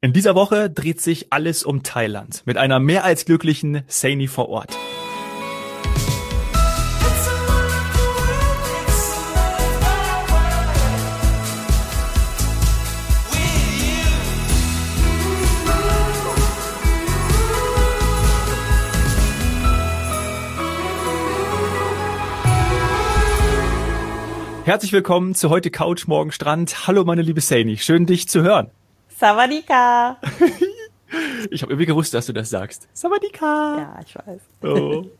In dieser Woche dreht sich alles um Thailand mit einer mehr als glücklichen Saini vor Ort. Herzlich willkommen zu heute Couch, morgen Strand. Hallo meine liebe Saini, schön dich zu hören. Savadika. ich habe irgendwie gewusst, dass du das sagst. Savadika. Ja, ich weiß. Oh.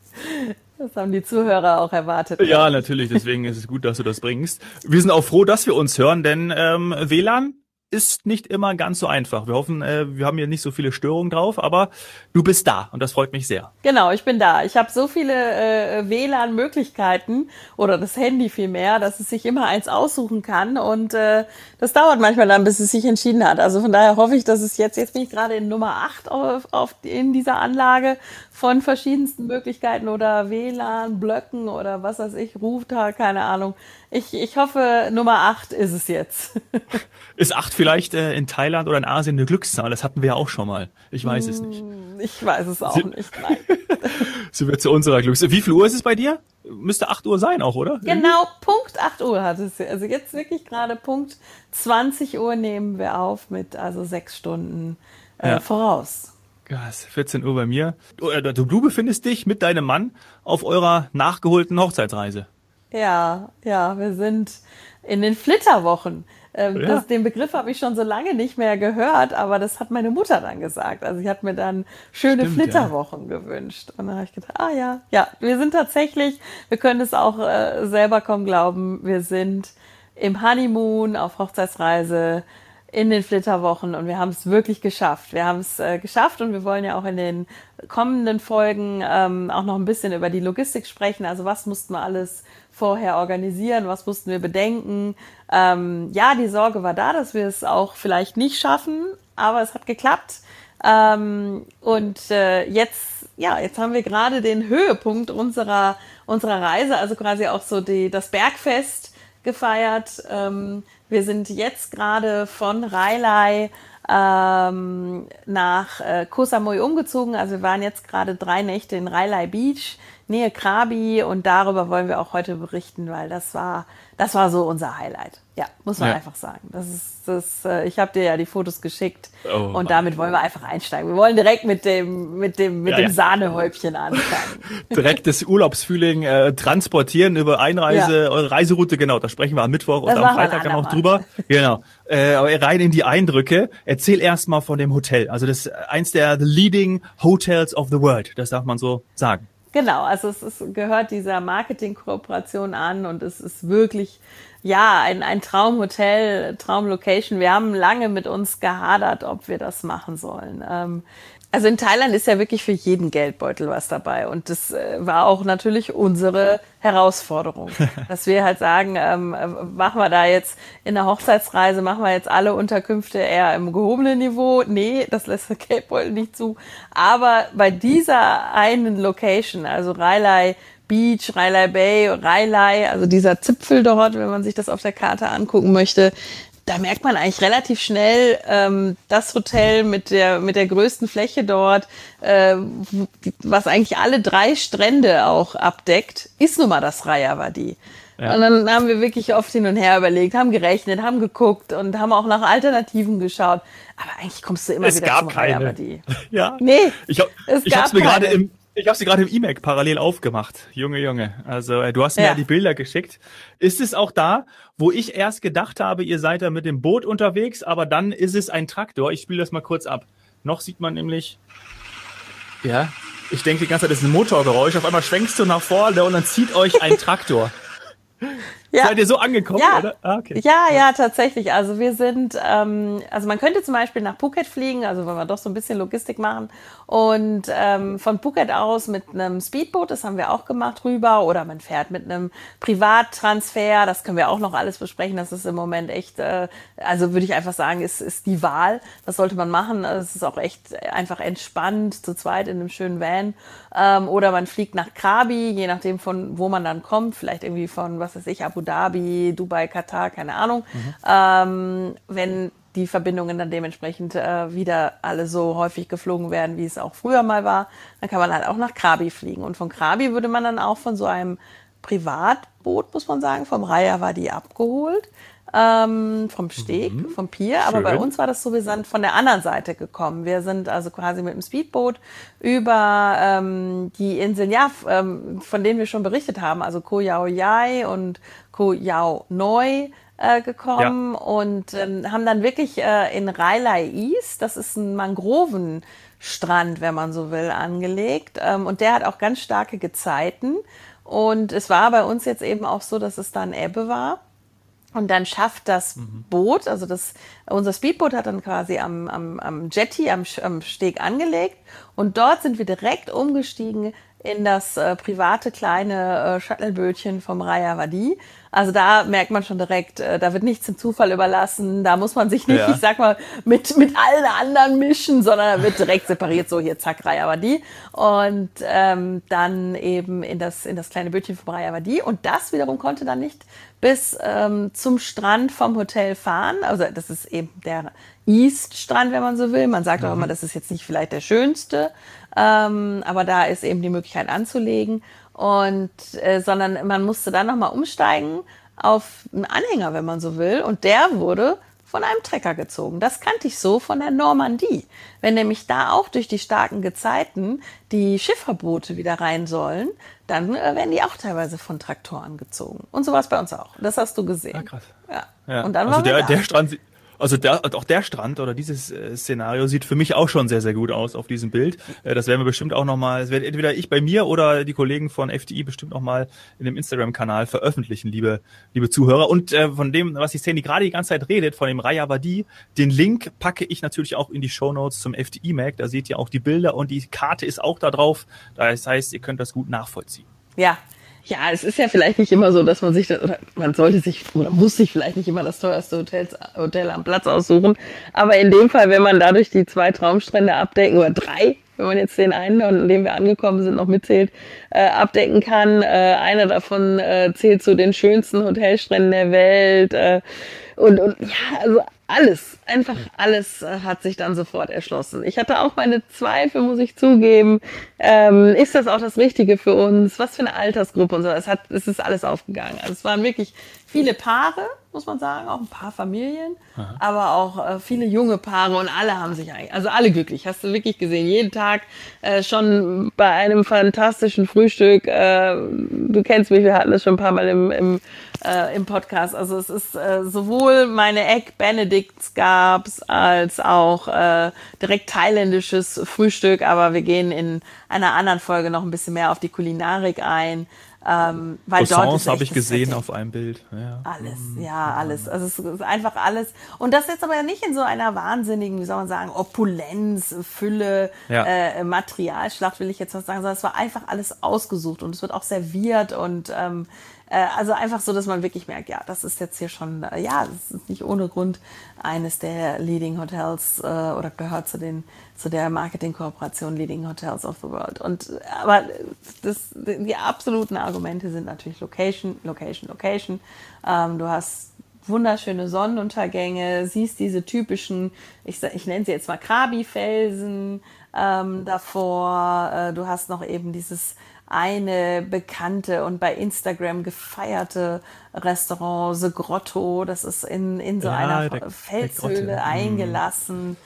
Das haben die Zuhörer auch erwartet. Ja, natürlich. Deswegen ist es gut, dass du das bringst. Wir sind auch froh, dass wir uns hören, denn ähm, WLAN ist nicht immer ganz so einfach. Wir hoffen, äh, wir haben hier nicht so viele Störungen drauf, aber du bist da und das freut mich sehr. Genau, ich bin da. Ich habe so viele äh, WLAN-Möglichkeiten oder das Handy vielmehr, dass es sich immer eins aussuchen kann und äh, das dauert manchmal dann, bis es sich entschieden hat. Also von daher hoffe ich, dass es jetzt, jetzt bin ich gerade in Nummer 8 auf, auf, in dieser Anlage von verschiedensten Möglichkeiten oder WLAN, Blöcken oder was weiß ich, Router, keine Ahnung. Ich, ich hoffe, Nummer 8 ist es jetzt. ist 8 vielleicht äh, in Thailand oder in Asien eine Glückszahl? Das hatten wir ja auch schon mal. Ich weiß es nicht. Hm, ich weiß es auch Sie, nicht, nein. Sie wird zu unserer Glückszahl. Wie viel Uhr ist es bei dir? Müsste 8 Uhr sein auch, oder? Genau, Punkt 8 Uhr hat es. Also jetzt wirklich gerade Punkt 20 Uhr nehmen wir auf mit also sechs Stunden äh, ja. voraus. Ja, es ist 14 Uhr bei mir. Du, äh, du befindest dich mit deinem Mann auf eurer nachgeholten Hochzeitsreise. Ja, ja, wir sind in den Flitterwochen. Ähm, ja. das, den Begriff habe ich schon so lange nicht mehr gehört, aber das hat meine Mutter dann gesagt. Also sie hat mir dann schöne Stimmt, Flitterwochen ja. gewünscht. Und dann habe ich gedacht, ah ja, ja, wir sind tatsächlich, wir können es auch äh, selber kaum glauben, wir sind im Honeymoon auf Hochzeitsreise in den Flitterwochen und wir haben es wirklich geschafft. Wir haben es äh, geschafft und wir wollen ja auch in den kommenden Folgen ähm, auch noch ein bisschen über die Logistik sprechen. Also was mussten wir alles vorher organisieren, was mussten wir bedenken. Ähm, ja, die Sorge war da, dass wir es auch vielleicht nicht schaffen, aber es hat geklappt. Ähm, und äh, jetzt, ja, jetzt haben wir gerade den Höhepunkt unserer unserer Reise, also quasi auch so die das Bergfest gefeiert. Ähm, wir sind jetzt gerade von Railai ähm, nach äh, Koh Samui umgezogen. Also wir waren jetzt gerade drei Nächte in Railai Beach, Nähe Krabi und darüber wollen wir auch heute berichten, weil das war das war so unser Highlight. Ja, muss man ja. einfach sagen. Das ist, das, äh, ich habe dir ja die Fotos geschickt oh, und damit wollen wir einfach einsteigen. Wir wollen direkt mit dem, mit dem, mit ja, dem ja. Sahnehäubchen anfangen. direkt das Urlaubsfeeling äh, transportieren über Einreise, eure Reiseroute, genau, da sprechen wir am Mittwoch das und am Freitag dann auch drüber. Genau. Äh, rein in die Eindrücke. Erzähl erst mal von dem Hotel. Also das ist eins der leading hotels of the world. Das darf man so sagen. Genau, also es ist, gehört dieser Marketing-Kooperation an und es ist wirklich, ja, ein, ein Traumhotel, Traumlocation. Wir haben lange mit uns gehadert, ob wir das machen sollen. Ähm, also in Thailand ist ja wirklich für jeden Geldbeutel was dabei. Und das äh, war auch natürlich unsere Herausforderung. dass wir halt sagen, ähm, äh, machen wir da jetzt in der Hochzeitsreise, machen wir jetzt alle Unterkünfte eher im gehobenen Niveau. Nee, das lässt der Geldbeutel nicht zu. Aber bei dieser einen Location, also Railai Beach, Railai Bay, Railai, also dieser Zipfel dort, wenn man sich das auf der Karte angucken möchte, da merkt man eigentlich relativ schnell, ähm, das Hotel mit der, mit der größten Fläche dort, äh, was eigentlich alle drei Strände auch abdeckt, ist nun mal das Rayavadi. Ja. Und dann haben wir wirklich oft hin und her überlegt, haben gerechnet, haben geguckt und haben auch nach Alternativen geschaut. Aber eigentlich kommst du immer es wieder gab zum keine. Rayavadi. Ja. Nee. Ich, hab, es ich hab's mir gerade im, ich habe sie gerade im E-Mac parallel aufgemacht. Junge, Junge. Also äh, du hast mir ja. ja die Bilder geschickt. Ist es auch da, wo ich erst gedacht habe, ihr seid da mit dem Boot unterwegs, aber dann ist es ein Traktor. Ich spiele das mal kurz ab. Noch sieht man nämlich, ja, ich denke die ganze Zeit, das ist ein Motorgeräusch. Auf einmal schwenkst du nach vorne und dann zieht euch ein Traktor. Ja. Seid ihr so angekommen, ja. oder? Ah, okay. Ja, ja, tatsächlich. Also wir sind, ähm, also man könnte zum Beispiel nach Phuket fliegen, also wenn wir doch so ein bisschen Logistik machen und ähm, von Phuket aus mit einem Speedboot, das haben wir auch gemacht, rüber oder man fährt mit einem Privattransfer, das können wir auch noch alles besprechen. Das ist im Moment echt, äh, also würde ich einfach sagen, ist, ist die Wahl. Das sollte man machen. Es ist auch echt einfach entspannt zu zweit in einem schönen Van ähm, oder man fliegt nach Krabi, je nachdem von wo man dann kommt, vielleicht irgendwie von was weiß ich Abu Dhabi, Dubai, Katar, keine Ahnung. Mhm. Ähm, wenn die Verbindungen dann dementsprechend äh, wieder alle so häufig geflogen werden, wie es auch früher mal war. Dann kann man halt auch nach Krabi fliegen. Und von Krabi würde man dann auch von so einem Privatboot, muss man sagen, vom Raya war die abgeholt ähm, vom Steg, mhm. vom Pier. Aber bei uns war das so, wir sind von der anderen Seite gekommen. Wir sind also quasi mit dem Speedboot über ähm, die Inseln, ja, ähm, von denen wir schon berichtet haben, also Koh Yao Yai und Koh Yao Noi äh, gekommen ja. und ähm, haben dann wirklich äh, in Railai East, das ist ein Mangrovenstrand, wenn man so will, angelegt. Ähm, und der hat auch ganz starke Gezeiten. Und es war bei uns jetzt eben auch so, dass es dann Ebbe war. Und dann schafft das mhm. Boot, also das, unser Speedboot hat dann quasi am, am, am Jetty, am, am Steg angelegt. Und dort sind wir direkt umgestiegen in das äh, private kleine äh, Shuttlebötchen vom Raya Wadi. Also da merkt man schon direkt, äh, da wird nichts dem Zufall überlassen. Da muss man sich nicht, ja. ich sag mal, mit, mit allen anderen mischen, sondern da wird direkt separiert, so hier zack, Raya Wadi. Und ähm, dann eben in das, in das kleine Bötchen vom Raya Wadi. Und das wiederum konnte dann nicht bis ähm, zum Strand vom Hotel fahren. Also das ist eben der East-Strand, wenn man so will. Man sagt mhm. auch immer, das ist jetzt nicht vielleicht der schönste, ähm, aber da ist eben die Möglichkeit anzulegen. Und äh, sondern man musste dann nochmal umsteigen auf einen Anhänger, wenn man so will. Und der wurde von einem Trecker gezogen. Das kannte ich so von der Normandie. Wenn nämlich da auch durch die starken Gezeiten die Schiffverboote wieder rein sollen, dann äh, werden die auch teilweise von Traktoren gezogen. Und so war es bei uns auch. Das hast du gesehen. Ja, krass. Ja. ja. Und dann also der, der Strand, also der, auch der Strand oder dieses äh, Szenario sieht für mich auch schon sehr, sehr gut aus auf diesem Bild. Äh, das werden wir bestimmt auch nochmal, das werden entweder ich bei mir oder die Kollegen von FDI bestimmt nochmal in dem Instagram-Kanal veröffentlichen, liebe, liebe Zuhörer. Und äh, von dem, was die Sandy gerade die ganze Zeit redet, von dem Raya Wadi, den Link packe ich natürlich auch in die Show Notes zum FDI-Mac. Da seht ihr auch die Bilder und die Karte ist auch da drauf. Das heißt, ihr könnt das gut nachvollziehen. Ja, ja, es ist ja vielleicht nicht immer so, dass man sich das, oder man sollte sich oder muss sich vielleicht nicht immer das teuerste Hotels, Hotel am Platz aussuchen. Aber in dem Fall, wenn man dadurch die zwei Traumstrände abdecken oder drei, wenn man jetzt den einen, an dem wir angekommen sind, noch mitzählt, äh, abdecken kann. Äh, einer davon äh, zählt zu den schönsten Hotelstränden der Welt. Äh, und, und ja, also alles, einfach alles äh, hat sich dann sofort erschlossen. Ich hatte auch meine Zweifel, muss ich zugeben. Ähm, ist das auch das Richtige für uns? Was für eine Altersgruppe und so. Es hat, es ist alles aufgegangen. Also es waren wirklich viele Paare, muss man sagen, auch ein paar Familien, Aha. aber auch äh, viele junge Paare und alle haben sich eigentlich, also alle glücklich. Hast du wirklich gesehen? Jeden Tag äh, schon bei einem fantastischen Frühstück. Äh, du kennst mich, wir hatten das schon ein paar Mal im, im, äh, im Podcast. Also es ist äh, sowohl meine Egg Benedicts gab's als auch äh, direkt thailändisches Frühstück, aber wir gehen in einer anderen Folge noch ein bisschen mehr auf die Kulinarik ein. Ähm, weil Croissants habe ich gesehen auf einem Bild. Ja. Alles, mhm. ja, alles. Also es ist einfach alles. Und das jetzt aber ja nicht in so einer wahnsinnigen, wie soll man sagen, Opulenz, Fülle, ja. äh, Materialschlacht will ich jetzt was sagen, sondern es war einfach alles ausgesucht und es wird auch serviert und ähm, äh, also einfach so, dass man wirklich merkt, ja, das ist jetzt hier schon, äh, ja, das ist nicht ohne Grund eines der Leading Hotels äh, oder gehört zu den zu der Marketingkooperation Leading Hotels of the World. Und aber das, die absoluten Argumente sind natürlich Location, Location, Location. Ähm, du hast wunderschöne Sonnenuntergänge, siehst diese typischen, ich, ich nenne sie jetzt mal Krabi-Felsen ähm, davor. Äh, du hast noch eben dieses eine bekannte und bei Instagram gefeierte Restaurant The Grotto. Das ist in, in so ja, einer der, Felshöhle der mhm. eingelassen.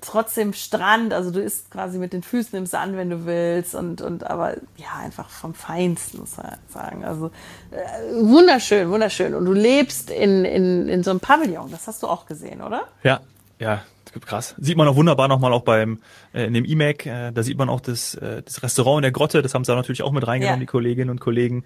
Trotzdem Strand, also du isst quasi mit den Füßen im Sand, wenn du willst. Und, und aber ja, einfach vom Feinsten, muss man sagen. Also äh, wunderschön, wunderschön. Und du lebst in, in, in so einem Pavillon. Das hast du auch gesehen, oder? Ja, ja, krass. Sieht man auch wunderbar nochmal auch beim äh, in dem E-Mac. Äh, da sieht man auch das, äh, das Restaurant in der Grotte. Das haben sie da natürlich auch mit reingenommen, ja. die Kolleginnen und Kollegen.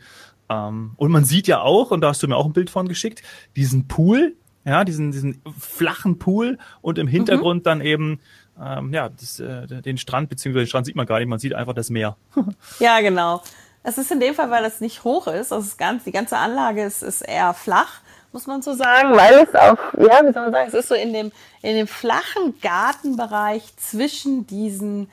Ähm, und man sieht ja auch, und da hast du mir auch ein Bild von geschickt, diesen Pool, ja, diesen diesen flachen Pool und im Hintergrund mhm. dann eben ähm, ja das, äh, den Strand beziehungsweise den Strand sieht man gar nicht, man sieht einfach das Meer. ja, genau. Es ist in dem Fall, weil es nicht hoch ist. Also das ganze, die ganze Anlage ist, ist eher flach muss man so sagen, weil es auch, ja, wie soll man sagen, es ist so in dem, in dem flachen Gartenbereich zwischen diesen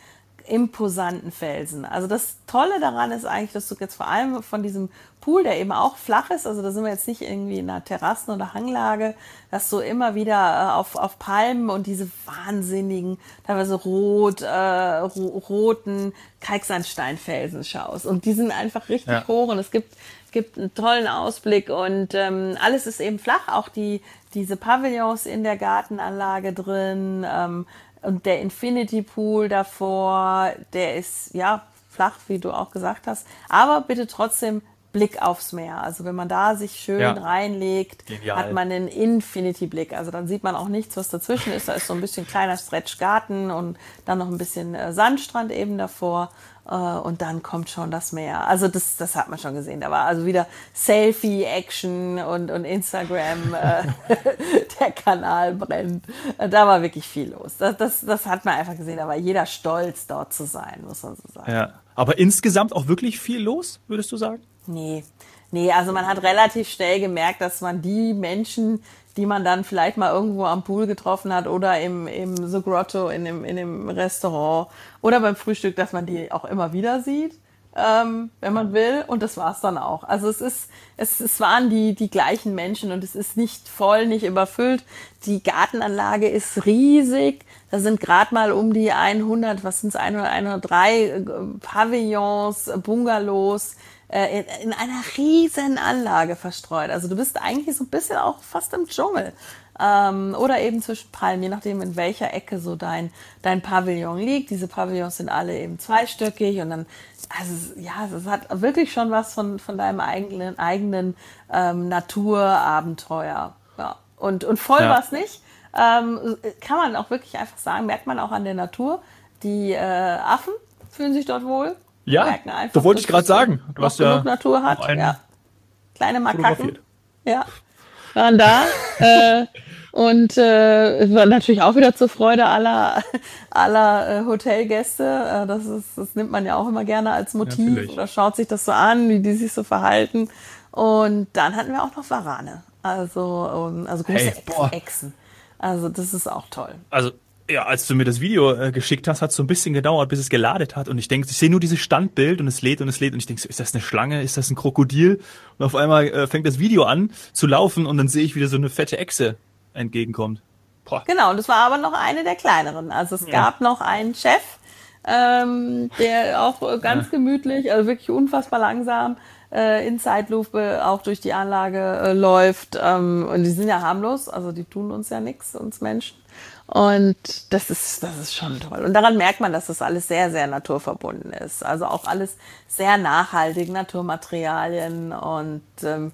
imposanten Felsen. Also das Tolle daran ist eigentlich, dass du jetzt vor allem von diesem Pool, der eben auch flach ist, also da sind wir jetzt nicht irgendwie in einer Terrassen- oder Hanglage, dass du immer wieder äh, auf, auf Palmen und diese wahnsinnigen, teilweise rot, äh, roten Kalksandsteinfelsen schaust. Und die sind einfach richtig ja. hoch und es gibt gibt einen tollen Ausblick und ähm, alles ist eben flach, auch die diese Pavillons in der Gartenanlage drin ähm, und der Infinity Pool davor, der ist ja flach, wie du auch gesagt hast, aber bitte trotzdem Blick aufs Meer. Also wenn man da sich schön ja. reinlegt, Genial. hat man einen Infinity-Blick. Also dann sieht man auch nichts, was dazwischen ist. Da ist so ein bisschen kleiner Stretch-Garten und dann noch ein bisschen äh, Sandstrand eben davor. Äh, und dann kommt schon das Meer. Also das, das hat man schon gesehen. Da war also wieder Selfie-Action und, und Instagram, äh, der Kanal brennt. Da war wirklich viel los. Das, das, das hat man einfach gesehen. Da war jeder stolz, dort zu sein, muss man so sagen. Ja. Aber insgesamt auch wirklich viel los, würdest du sagen? Nee. Nee, also man hat relativ schnell gemerkt, dass man die Menschen, die man dann vielleicht mal irgendwo am Pool getroffen hat oder im, im The Grotto, in dem, in dem Restaurant oder beim Frühstück, dass man die auch immer wieder sieht, ähm, wenn man will. Und das war's dann auch. Also es ist, es, es waren die, die gleichen Menschen und es ist nicht voll, nicht überfüllt. Die Gartenanlage ist riesig. Da sind gerade mal um die 100, was sind's 100, 103 äh, Pavillons, Bungalows äh, in, einer riesen Anlage verstreut. Also du bist eigentlich so ein bisschen auch fast im Dschungel. Ähm, oder eben zwischen Palmen, je nachdem in welcher Ecke so dein, dein Pavillon liegt. Diese Pavillons sind alle eben zweistöckig und dann, also ja, es hat wirklich schon was von, von deinem eigenen, eigenen ähm, Naturabenteuer. Ja. Und, und voll ja. war es nicht. Ähm, kann man auch wirklich einfach sagen, merkt man auch an der Natur. Die äh, Affen fühlen sich dort wohl. Ja, einfach, da wollte ich gerade sagen. Du hast ja Natur hat. Ja. Kleine Makaken. Ja, waren da. äh, und äh, war natürlich auch wieder zur Freude aller, aller äh, Hotelgäste. Äh, das, ist, das nimmt man ja auch immer gerne als Motiv ja, oder schaut sich das so an, wie die sich so verhalten. Und dann hatten wir auch noch Warane. Also, um, also große hey, Echsen. Also das ist auch toll. Also ja, als du mir das Video äh, geschickt hast, hat es so ein bisschen gedauert, bis es geladet hat. Und ich denke, ich sehe nur dieses Standbild und es lädt und es lädt. Und ich denke, so, ist das eine Schlange? Ist das ein Krokodil? Und auf einmal äh, fängt das Video an zu laufen und dann sehe ich wieder so eine fette Echse entgegenkommt. Boah. Genau, und das war aber noch eine der kleineren. Also es ja. gab noch einen Chef, ähm, der auch ganz ja. gemütlich, also wirklich unfassbar langsam äh, in Zeitlupe auch durch die Anlage äh, läuft. Ähm, und die sind ja harmlos, also die tun uns ja nichts, uns Menschen. Und das ist, das ist schon toll. Und daran merkt man, dass das alles sehr, sehr naturverbunden ist. Also auch alles sehr nachhaltig, Naturmaterialien und ähm,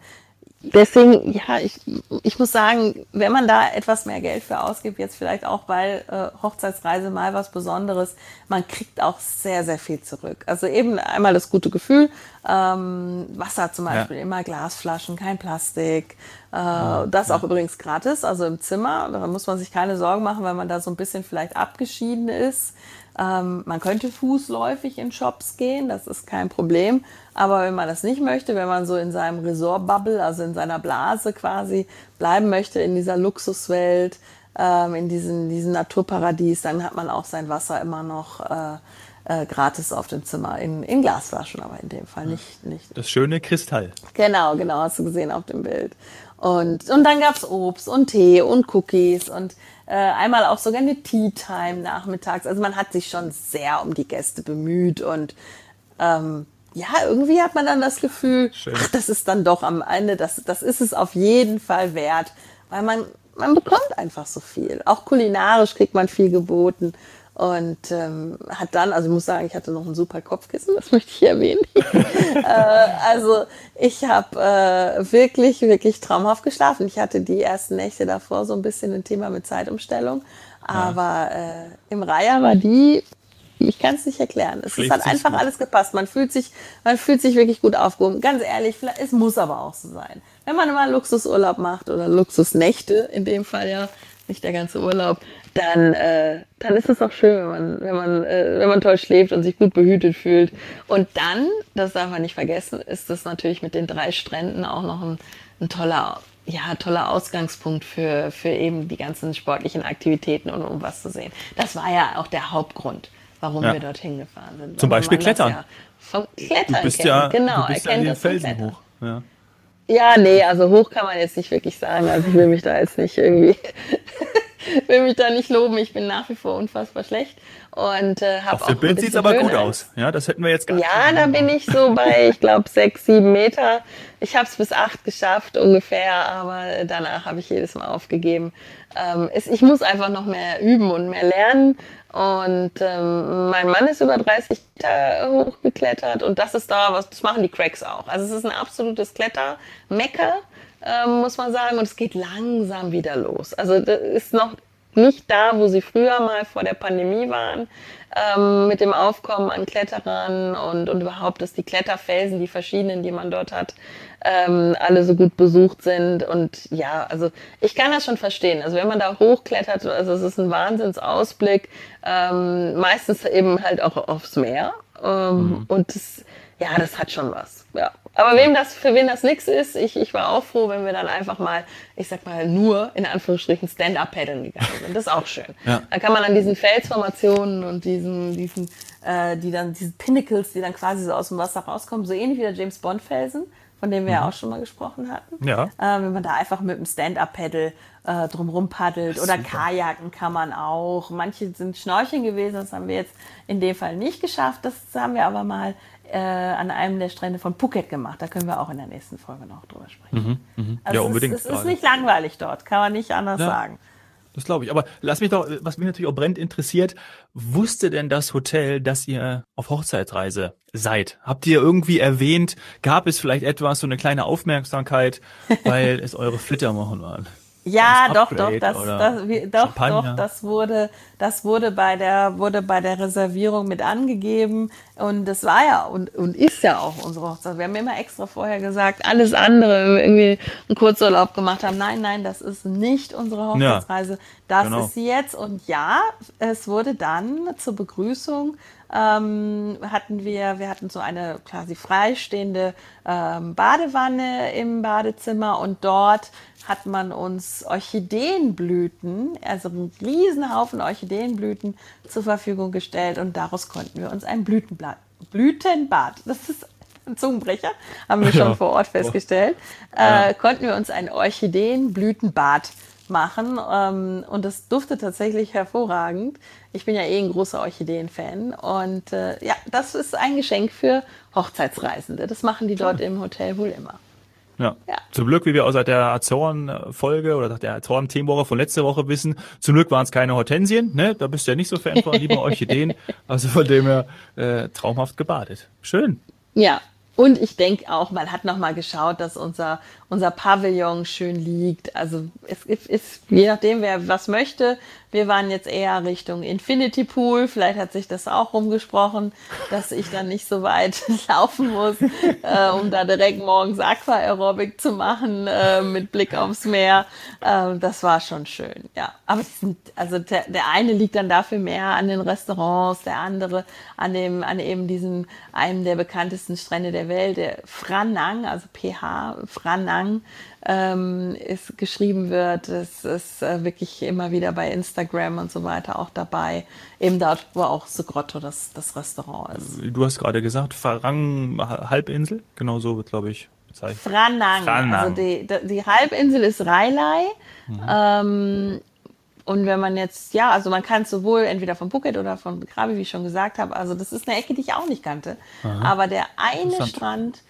deswegen, ja, ich, ich muss sagen, wenn man da etwas mehr Geld für ausgibt, jetzt vielleicht auch weil äh, Hochzeitsreise mal was Besonderes, man kriegt auch sehr, sehr viel zurück. Also eben einmal das gute Gefühl, ähm, Wasser zum Beispiel, ja. immer Glasflaschen, kein Plastik. Äh, ja, das ja. auch übrigens gratis, also im Zimmer. Da muss man sich keine Sorgen machen, weil man da so ein bisschen vielleicht abgeschieden ist. Ähm, man könnte fußläufig in Shops gehen, das ist kein Problem. Aber wenn man das nicht möchte, wenn man so in seinem Resort-Bubble, also in seiner Blase quasi bleiben möchte, in dieser Luxuswelt, ähm, in diesem, diesem Naturparadies, dann hat man auch sein Wasser immer noch äh, äh, gratis auf dem Zimmer in, in Glasflaschen, aber in dem Fall nicht, nicht. Das schöne Kristall. Genau, genau, hast du gesehen auf dem Bild. Und, und dann gab's Obst und Tee und Cookies und äh, einmal auch sogar eine Tea Time nachmittags. Also man hat sich schon sehr um die Gäste bemüht und ähm, ja, irgendwie hat man dann das Gefühl, Schön. ach, das ist dann doch am Ende, das, das ist es auf jeden Fall wert, weil man, man bekommt einfach so viel. Auch kulinarisch kriegt man viel geboten und ähm, hat dann, also ich muss sagen, ich hatte noch ein super Kopfkissen, das möchte ich erwähnen. äh, also ich habe äh, wirklich, wirklich traumhaft geschlafen. Ich hatte die ersten Nächte davor so ein bisschen ein Thema mit Zeitumstellung, aber äh, im Reiher war die ich kann es nicht erklären. Es, es hat einfach gut. alles gepasst. Man fühlt sich, man fühlt sich wirklich gut aufgehoben. Ganz ehrlich, es muss aber auch so sein. Wenn man immer Luxusurlaub macht oder Luxusnächte, in dem Fall ja, nicht der ganze Urlaub, dann, äh, dann ist es auch schön, wenn man, wenn man, äh, wenn man toll schläft und sich gut behütet fühlt. Und dann, das darf man nicht vergessen, ist das natürlich mit den drei Stränden auch noch ein, ein toller ja, toller Ausgangspunkt für, für eben die ganzen sportlichen Aktivitäten und um was zu sehen. Das war ja auch der Hauptgrund warum ja. wir dorthin gefahren sind. Zum Beispiel Klettern. Ja vom Klettern du bist kennt. Ja, genau, du bist er kennt ja das Felsen hoch. Ja. ja, nee, also hoch kann man jetzt nicht wirklich sagen. Also ich will mich da jetzt nicht irgendwie will mich da nicht loben. Ich bin nach wie vor unfassbar schlecht und äh, habe Auf dem Bild sieht's aber gut aus. Ja, das hätten wir jetzt gar. Ja, da bin ich so bei, ich glaube, sechs, sieben Meter. Ich habe es bis acht geschafft ungefähr, aber danach habe ich jedes Mal aufgegeben. Ähm, es, ich muss einfach noch mehr üben und mehr lernen. Und ähm, mein Mann ist über 30 Meter hochgeklettert und das ist da was, das machen die Cracks auch. Also es ist ein absolutes Klettermecker, ähm, muss man sagen, und es geht langsam wieder los. Also das ist noch nicht da, wo sie früher mal vor der Pandemie waren, ähm, mit dem Aufkommen an Kletterern und, und überhaupt, dass die Kletterfelsen, die verschiedenen, die man dort hat, ähm, alle so gut besucht sind. Und ja, also ich kann das schon verstehen. Also wenn man da hochklettert, also es ist ein Wahnsinnsausblick, ähm, meistens eben halt auch aufs Meer. Ähm, mhm. Und das, ja, das hat schon was. Ja. Aber wem das, für wen das nichts ist, ich, ich war auch froh, wenn wir dann einfach mal, ich sag mal, nur in Anführungsstrichen Stand-up-Paddeln gegangen sind. Das ist auch schön. Ja. Da kann man an diesen Felsformationen und diesen, diesen, äh, die dann, diese Pinnacles, die dann quasi so aus dem Wasser rauskommen, so ähnlich wie der James Bond-Felsen, von dem wir ja mhm. auch schon mal gesprochen hatten. Ja. Äh, wenn man da einfach mit dem Stand-up-Paddle äh, drumrum paddelt oder super. Kajaken kann man auch. Manche sind Schnorcheln gewesen, das haben wir jetzt in dem Fall nicht geschafft. Das haben wir aber mal äh, an einem der Strände von Phuket gemacht. Da können wir auch in der nächsten Folge noch drüber sprechen. Mhm, mh. also ja, unbedingt. Es ist, es ist nicht langweilig dort, kann man nicht anders ja. sagen. Das glaube ich. Aber lass mich doch, was mich natürlich auch brennend interessiert, wusste denn das Hotel, dass ihr auf Hochzeitsreise seid? Habt ihr irgendwie erwähnt, gab es vielleicht etwas, so eine kleine Aufmerksamkeit, weil es eure Flitterwochen waren? Ja, doch, doch, das, das, wie, doch, doch, das wurde, das wurde bei der, wurde bei der Reservierung mit angegeben und das war ja und, und ist ja auch unsere Hochzeit. Wir haben immer extra vorher gesagt, alles andere, wenn wir irgendwie einen Kurzurlaub gemacht haben. Nein, nein, das ist nicht unsere Hochzeitsreise. Ja, das genau. ist sie jetzt und ja, es wurde dann zur Begrüßung ähm, hatten wir, wir hatten so eine quasi freistehende ähm, Badewanne im Badezimmer und dort hat man uns Orchideenblüten, also einen Riesenhaufen Orchideenblüten zur Verfügung gestellt und daraus konnten wir uns ein Blütenblatt, Blütenbad, das ist ein Zungenbrecher, haben wir schon ja. vor Ort festgestellt, ja. äh, konnten wir uns ein Orchideenblütenbad machen ähm, und das duftet tatsächlich hervorragend. Ich bin ja eh ein großer Orchideen-Fan und äh, ja, das ist ein Geschenk für Hochzeitsreisende. Das machen die dort im Hotel wohl immer. Ja. ja. Zum Glück, wie wir aus der Azoren-Folge oder der Azoren-Themenwoche von letzter Woche wissen, zum Glück waren es keine Hortensien, ne? Da bist du ja nicht so Fan von, lieber Orchideen. Also von dem her äh, traumhaft gebadet. Schön. Ja, und ich denke auch, man hat nochmal geschaut, dass unser, unser Pavillon schön liegt. Also es ist, je nachdem, wer was möchte, wir waren jetzt eher Richtung Infinity Pool. Vielleicht hat sich das auch rumgesprochen, dass ich dann nicht so weit laufen muss, äh, um da direkt morgens Aqua-Aerobic zu machen äh, mit Blick aufs Meer. Äh, das war schon schön, ja. Aber sind, also der, der eine liegt dann dafür mehr an den Restaurants, der andere an dem, an eben diesem, einem der bekanntesten Strände der Welt, der Franang, also PH, Franang ähm, ist, geschrieben wird. Es ist äh, wirklich immer wieder bei Instagram und so weiter auch dabei. Eben dort, wo auch Grotto das, das Restaurant ist. Du hast gerade gesagt, Farang Halbinsel, genau so wird, glaube ich, bezeichnet. Franang. Franang. Also die, die Halbinsel ist Railai. Mhm. Ähm, und wenn man jetzt, ja, also man kann es sowohl entweder von Phuket oder von Krabi, wie ich schon gesagt habe, also das ist eine Ecke, die ich auch nicht kannte. Aha. Aber der eine Strand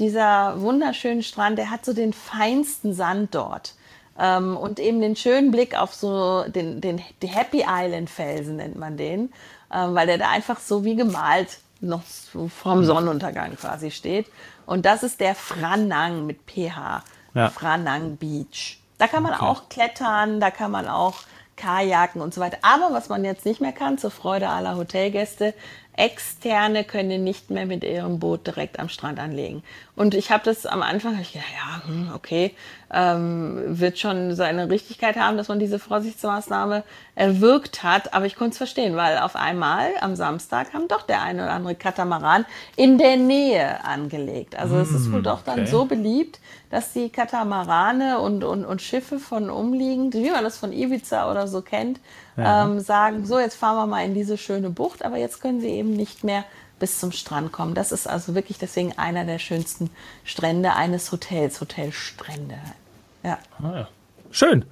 dieser wunderschöne Strand, der hat so den feinsten Sand dort. Ähm, und eben den schönen Blick auf so den, den die Happy Island Felsen nennt man den, ähm, weil der da einfach so wie gemalt noch so vorm Sonnenuntergang quasi steht. Und das ist der Franang mit PH. Ja. Franang Beach. Da kann man okay. auch klettern, da kann man auch Kajaken und so weiter. Aber was man jetzt nicht mehr kann, zur Freude aller Hotelgäste, Externe können nicht mehr mit ihrem Boot direkt am Strand anlegen. Und ich habe das am Anfang, ich gedacht, ja, hm, okay, ähm, wird schon seine Richtigkeit haben, dass man diese Vorsichtsmaßnahme erwirkt hat. Aber ich konnte es verstehen, weil auf einmal am Samstag haben doch der eine oder andere Katamaran in der Nähe angelegt. Also es ist wohl hm, doch dann okay. so beliebt, dass die Katamarane und, und, und Schiffe von umliegend, wie man das von Ibiza oder so kennt, ja. ähm, sagen, so jetzt fahren wir mal in diese schöne Bucht, aber jetzt können sie eben nicht mehr bis zum Strand kommen. Das ist also wirklich deswegen einer der schönsten Strände eines Hotels, Hotel Strände. Ja. Ah, ja. Schön.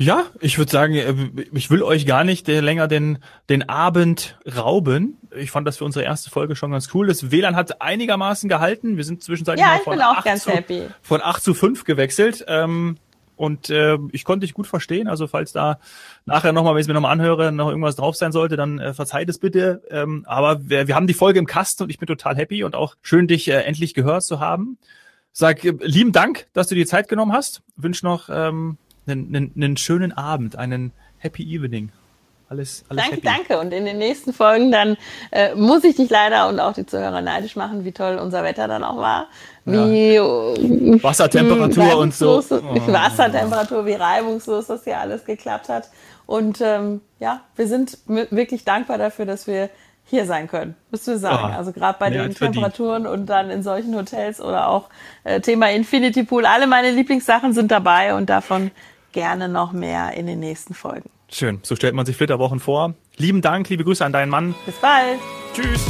Ja, ich würde sagen, äh, ich will euch gar nicht äh, länger den, den Abend rauben. Ich fand das für unsere erste Folge schon ganz cool. Das WLAN hat einigermaßen gehalten. Wir sind zwischenzeitlich ja, von, acht zu, von 8 zu 5 gewechselt. Ähm, und äh, ich konnte dich gut verstehen. Also falls da nachher nochmal, wenn ich es mir nochmal anhöre, noch irgendwas drauf sein sollte, dann äh, verzeiht es bitte. Ähm, aber wir, wir haben die Folge im Kasten und ich bin total happy und auch schön, dich äh, endlich gehört zu haben. Sag äh, lieben Dank, dass du dir Zeit genommen hast. Wünsch noch ähm, einen, einen, einen schönen Abend, einen Happy Evening. Alles, alles danke, happy. danke. Und in den nächsten Folgen dann äh, muss ich dich leider und auch die Zuhörer neidisch machen, wie toll unser Wetter dann auch war. Wie ja. Wassertemperatur und so. Oh. Wassertemperatur, wie reibungslos das hier alles geklappt hat. Und ähm, ja, wir sind wirklich dankbar dafür, dass wir hier sein können, müsst du sagen. Oh, also gerade bei den Temperaturen und dann in solchen Hotels oder auch äh, Thema Infinity Pool. Alle meine Lieblingssachen sind dabei und davon gerne noch mehr in den nächsten Folgen. Schön, so stellt man sich Flitterwochen vor. Lieben Dank, liebe Grüße an deinen Mann. Bis bald. Tschüss.